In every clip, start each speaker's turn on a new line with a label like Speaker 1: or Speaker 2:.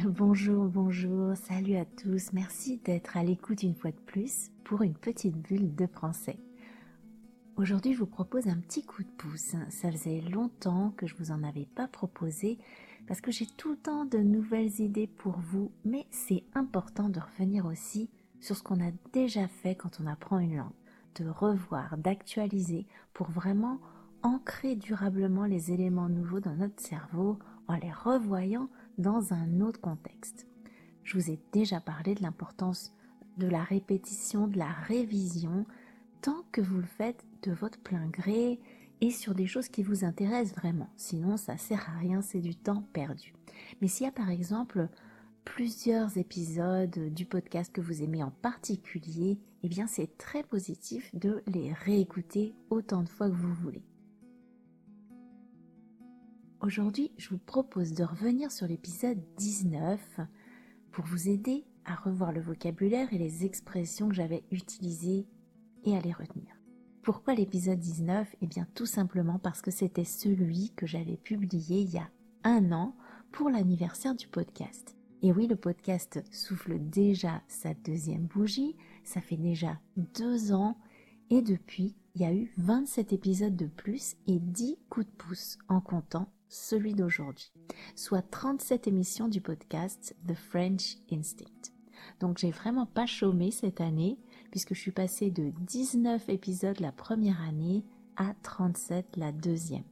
Speaker 1: Bonjour, bonjour, salut à tous, merci d'être à l'écoute une fois de plus pour une petite bulle de français. Aujourd'hui, je vous propose un petit coup de pouce. Ça faisait longtemps que je vous en avais pas proposé parce que j'ai tout le temps de nouvelles idées pour vous, mais c'est important de revenir aussi sur ce qu'on a déjà fait quand on apprend une langue, de revoir, d'actualiser pour vraiment ancrer durablement les éléments nouveaux dans notre cerveau en les revoyant dans un autre contexte. Je vous ai déjà parlé de l'importance de la répétition, de la révision, tant que vous le faites de votre plein gré et sur des choses qui vous intéressent vraiment. Sinon, ça sert à rien, c'est du temps perdu. Mais s'il y a par exemple plusieurs épisodes du podcast que vous aimez en particulier, eh bien c'est très positif de les réécouter autant de fois que vous voulez. Aujourd'hui, je vous propose de revenir sur l'épisode 19 pour vous aider à revoir le vocabulaire et les expressions que j'avais utilisées et à les retenir. Pourquoi l'épisode 19 Eh bien tout simplement parce que c'était celui que j'avais publié il y a un an pour l'anniversaire du podcast. Et oui, le podcast souffle déjà sa deuxième bougie, ça fait déjà deux ans, et depuis, il y a eu 27 épisodes de plus et 10 coups de pouce en comptant celui d'aujourd'hui, soit 37 émissions du podcast The French Instinct. Donc j'ai vraiment pas chômé cette année puisque je suis passée de 19 épisodes la première année à 37 la deuxième.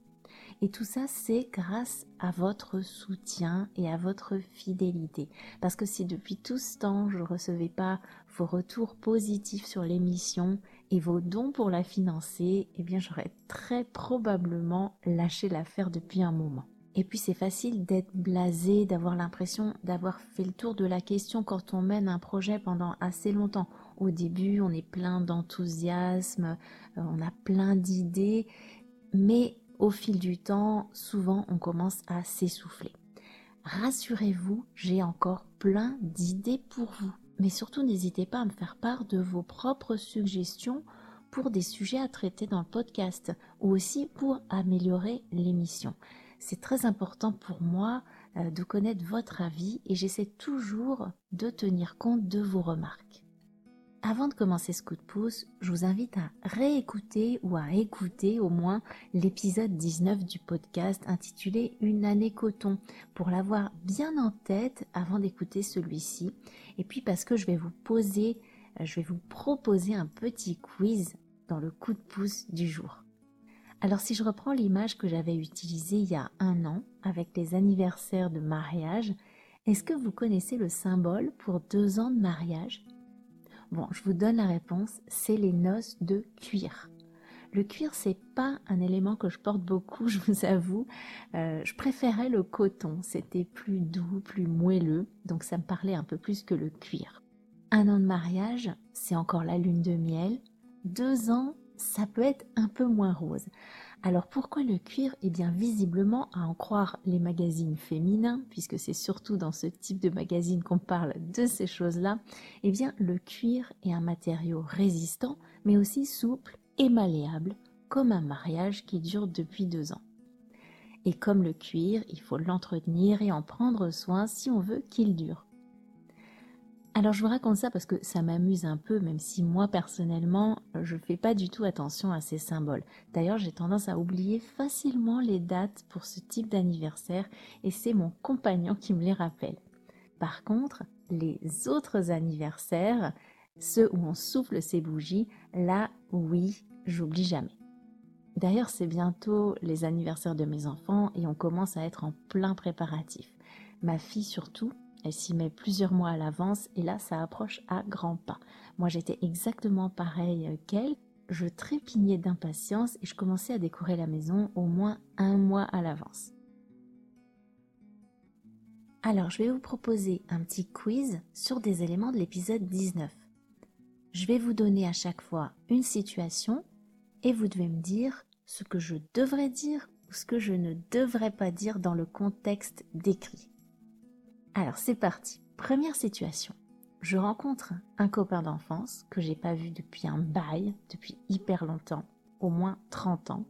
Speaker 1: Et tout ça, c'est grâce à votre soutien et à votre fidélité. Parce que si depuis tout ce temps, je ne recevais pas vos retours positifs sur l'émission et vos dons pour la financer, eh bien, j'aurais très probablement lâché l'affaire depuis un moment. Et puis c'est facile d'être blasé, d'avoir l'impression d'avoir fait le tour de la question quand on mène un projet pendant assez longtemps. Au début, on est plein d'enthousiasme, euh, on a plein d'idées, mais au fil du temps, souvent on commence à s'essouffler. Rassurez-vous, j'ai encore plein d'idées pour vous. Mais surtout, n'hésitez pas à me faire part de vos propres suggestions pour des sujets à traiter dans le podcast ou aussi pour améliorer l'émission. C'est très important pour moi euh, de connaître votre avis et j'essaie toujours de tenir compte de vos remarques. Avant de commencer ce coup de pouce, je vous invite à réécouter ou à écouter au moins l'épisode 19 du podcast intitulé Une année coton pour l'avoir bien en tête avant d'écouter celui-ci. Et puis parce que je vais vous poser, je vais vous proposer un petit quiz dans le coup de pouce du jour. Alors si je reprends l'image que j'avais utilisée il y a un an avec les anniversaires de mariage, est-ce que vous connaissez le symbole pour deux ans de mariage? Bon, je vous donne la réponse, c'est les noces de cuir. Le cuir, c'est pas un élément que je porte beaucoup, je vous avoue. Euh, je préférais le coton, c'était plus doux, plus moelleux, donc ça me parlait un peu plus que le cuir. Un an de mariage, c'est encore la lune de miel. Deux ans, ça peut être un peu moins rose. Alors pourquoi le cuir Eh bien visiblement, à en croire les magazines féminins, puisque c'est surtout dans ce type de magazine qu'on parle de ces choses-là, eh bien le cuir est un matériau résistant, mais aussi souple et malléable, comme un mariage qui dure depuis deux ans. Et comme le cuir, il faut l'entretenir et en prendre soin si on veut qu'il dure. Alors je vous raconte ça parce que ça m'amuse un peu, même si moi personnellement, je ne fais pas du tout attention à ces symboles. D'ailleurs, j'ai tendance à oublier facilement les dates pour ce type d'anniversaire et c'est mon compagnon qui me les rappelle. Par contre, les autres anniversaires, ceux où on souffle ses bougies, là, oui, j'oublie jamais. D'ailleurs, c'est bientôt les anniversaires de mes enfants et on commence à être en plein préparatif. Ma fille surtout, elle s'y met plusieurs mois à l'avance et là, ça approche à grands pas. Moi, j'étais exactement pareil qu'elle. je trépignais d'impatience et je commençais à décorer la maison au moins un mois à l'avance. Alors, je vais vous proposer un petit quiz sur des éléments de l'épisode 19. Je vais vous donner à chaque fois une situation et vous devez me dire ce que je devrais dire ou ce que je ne devrais pas dire dans le contexte décrit. Alors, c'est parti. Première situation je rencontre un copain d'enfance que j'ai pas vu depuis un bail, depuis hyper longtemps, au moins 30 ans.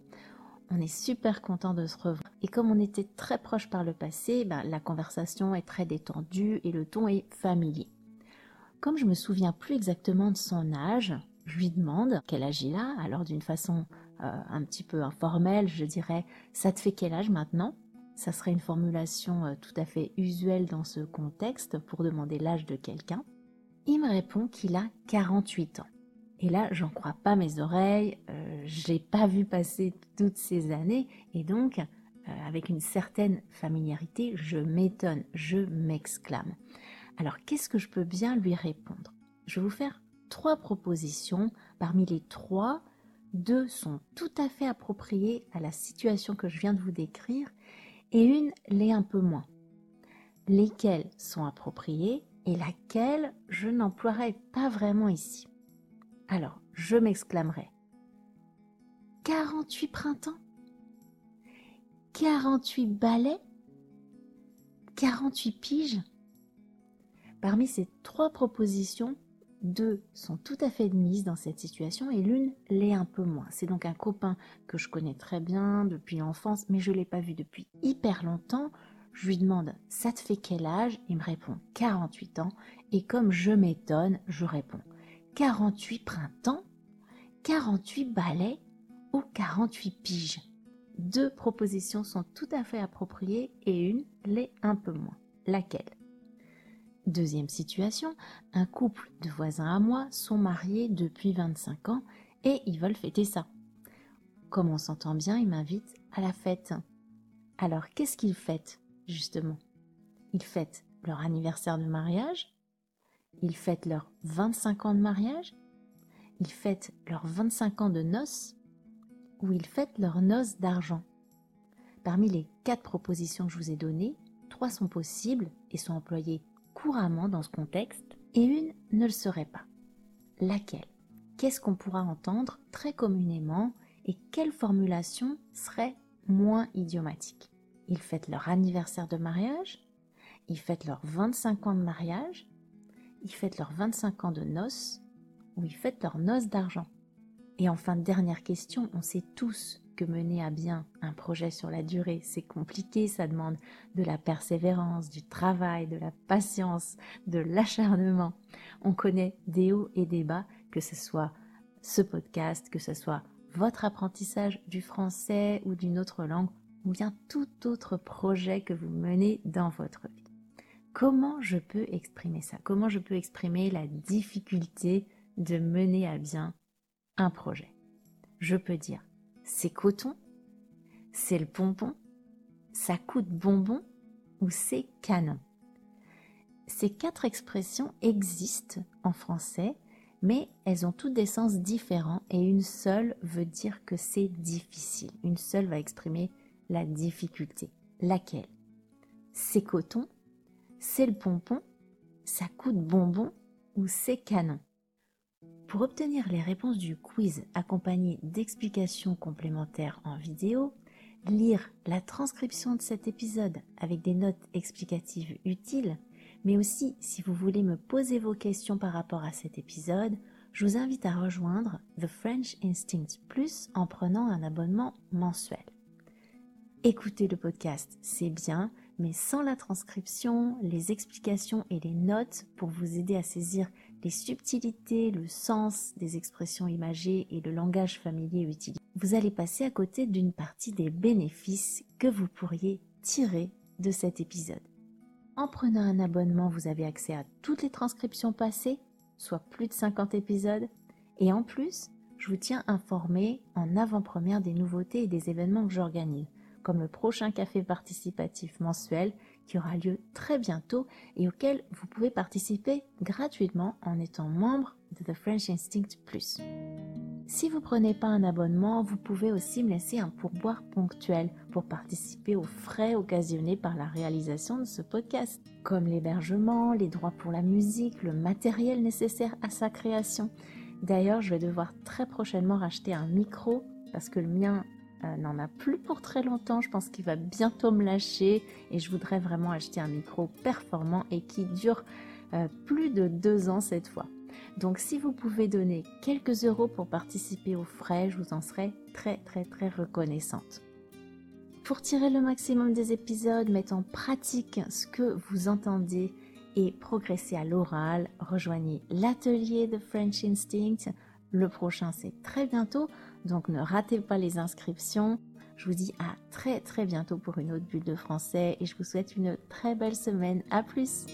Speaker 1: On est super content de se revoir. Et comme on était très proches par le passé, ben, la conversation est très détendue et le ton est familier. Comme je me souviens plus exactement de son âge, je lui demande quel âge il a. Alors d'une façon euh, un petit peu informelle, je dirais ça te fait quel âge maintenant? Ça serait une formulation euh, tout à fait usuelle dans ce contexte pour demander l'âge de quelqu'un il me répond qu'il a 48 ans. Et là, j'en crois pas mes oreilles, euh, je l'ai pas vu passer toutes ces années, et donc, euh, avec une certaine familiarité, je m'étonne, je m'exclame. Alors, qu'est-ce que je peux bien lui répondre? Je vais vous faire trois propositions. Parmi les trois, deux sont tout à fait appropriées à la situation que je viens de vous décrire, et une l'est un peu moins. Lesquelles sont appropriées et laquelle je n'emploierai pas vraiment ici. Alors, je m'exclamerai 48 printemps? 48 balais 48 piges? Parmi ces trois propositions, deux sont tout à fait admises dans cette situation et l'une l'est un peu moins. C'est donc un copain que je connais très bien depuis l'enfance, mais je ne l'ai pas vu depuis hyper longtemps. Je lui demande Ça te fait quel âge? Il me répond 48 ans. Et comme je m'étonne, je réponds 48 printemps 48 balais ou 48 piges Deux propositions sont tout à fait appropriées et une l'est un peu moins. Laquelle? Deuxième situation, un couple de voisins à moi sont mariés depuis 25 ans et ils veulent fêter ça. Comme on s'entend bien, ils m'invitent à la fête. Alors qu'est-ce qu'ils fêtent justement? Ils fêtent leur anniversaire de mariage, ils fêtent leurs 25 ans de mariage, ils fêtent leurs 25 ans de noces, ou ils fêtent leurs noces d'argent. Parmi les quatre propositions que je vous ai données, trois sont possibles et sont employées couramment dans ce contexte, et une ne le serait pas. Laquelle? Qu'est-ce qu'on pourra entendre très communément et quelle formulation serait moins idiomatique? Ils fêtent leur anniversaire de mariage, ils fêtent leurs 25 ans de mariage, ils fêtent leurs 25 ans de noces, ou ils fêtent leurs noces d'argent? Et enfin, dernière question, on sait tous que mener à bien un projet sur la durée, c'est compliqué, ça demande de la persévérance, du travail, de la patience, de l'acharnement. On connaît des hauts et des bas, que ce soit ce podcast, que ce soit votre apprentissage du français ou d'une autre langue, ou bien tout autre projet que vous menez dans votre vie. Comment je peux exprimer ça? Comment je peux exprimer la difficulté de mener à bien un projet? Je peux dire c'est coton, c'est le pompon, ça coûte bonbon ou c'est canon. Ces quatre expressions existent en français, mais elles ont toutes des sens différents et une seule veut dire que c'est difficile. Une seule va exprimer la difficulté. Laquelle? C'est coton C'est le pompon Ça coûte bonbon Ou c'est canon Pour obtenir les réponses du quiz accompagnées d'explications complémentaires en vidéo, lire la transcription de cet épisode avec des notes explicatives utiles, mais aussi si vous voulez me poser vos questions par rapport à cet épisode, je vous invite à rejoindre The French Instinct Plus en prenant un abonnement mensuel. Écouter le podcast, c'est bien, mais sans la transcription, les explications et les notes pour vous aider à saisir les subtilités, le sens des expressions imagées et le langage familier utilisé, vous allez passer à côté d'une partie des bénéfices que vous pourriez tirer de cet épisode. En prenant un abonnement, vous avez accès à toutes les transcriptions passées, soit plus de 50 épisodes, et en plus, je vous tiens informé en avant-première des nouveautés et des événements que j'organise comme le prochain café participatif mensuel qui aura lieu très bientôt et auquel vous pouvez participer gratuitement en étant membre de The French Instinct Plus. Si vous prenez pas un abonnement, vous pouvez aussi me laisser un pourboire ponctuel pour participer aux frais occasionnés par la réalisation de ce podcast, comme l'hébergement, les droits pour la musique, le matériel nécessaire à sa création. D'ailleurs, je vais devoir très prochainement racheter un micro parce que le mien euh, n'en a plus pour très longtemps. Je pense qu'il va bientôt me lâcher et je voudrais vraiment acheter un micro performant et qui dure euh, plus de deux ans cette fois. Donc si vous pouvez donner quelques euros pour participer aux frais, je vous en serai très très très reconnaissante. Pour tirer le maximum des épisodes, mettre en pratique ce que vous entendez et progresser à l'oral, rejoignez l'atelier de French Instinct. Le prochain c'est très bientôt, donc ne ratez pas les inscriptions. Je vous dis à très très bientôt pour une autre bulle de français et je vous souhaite une très belle semaine. À plus!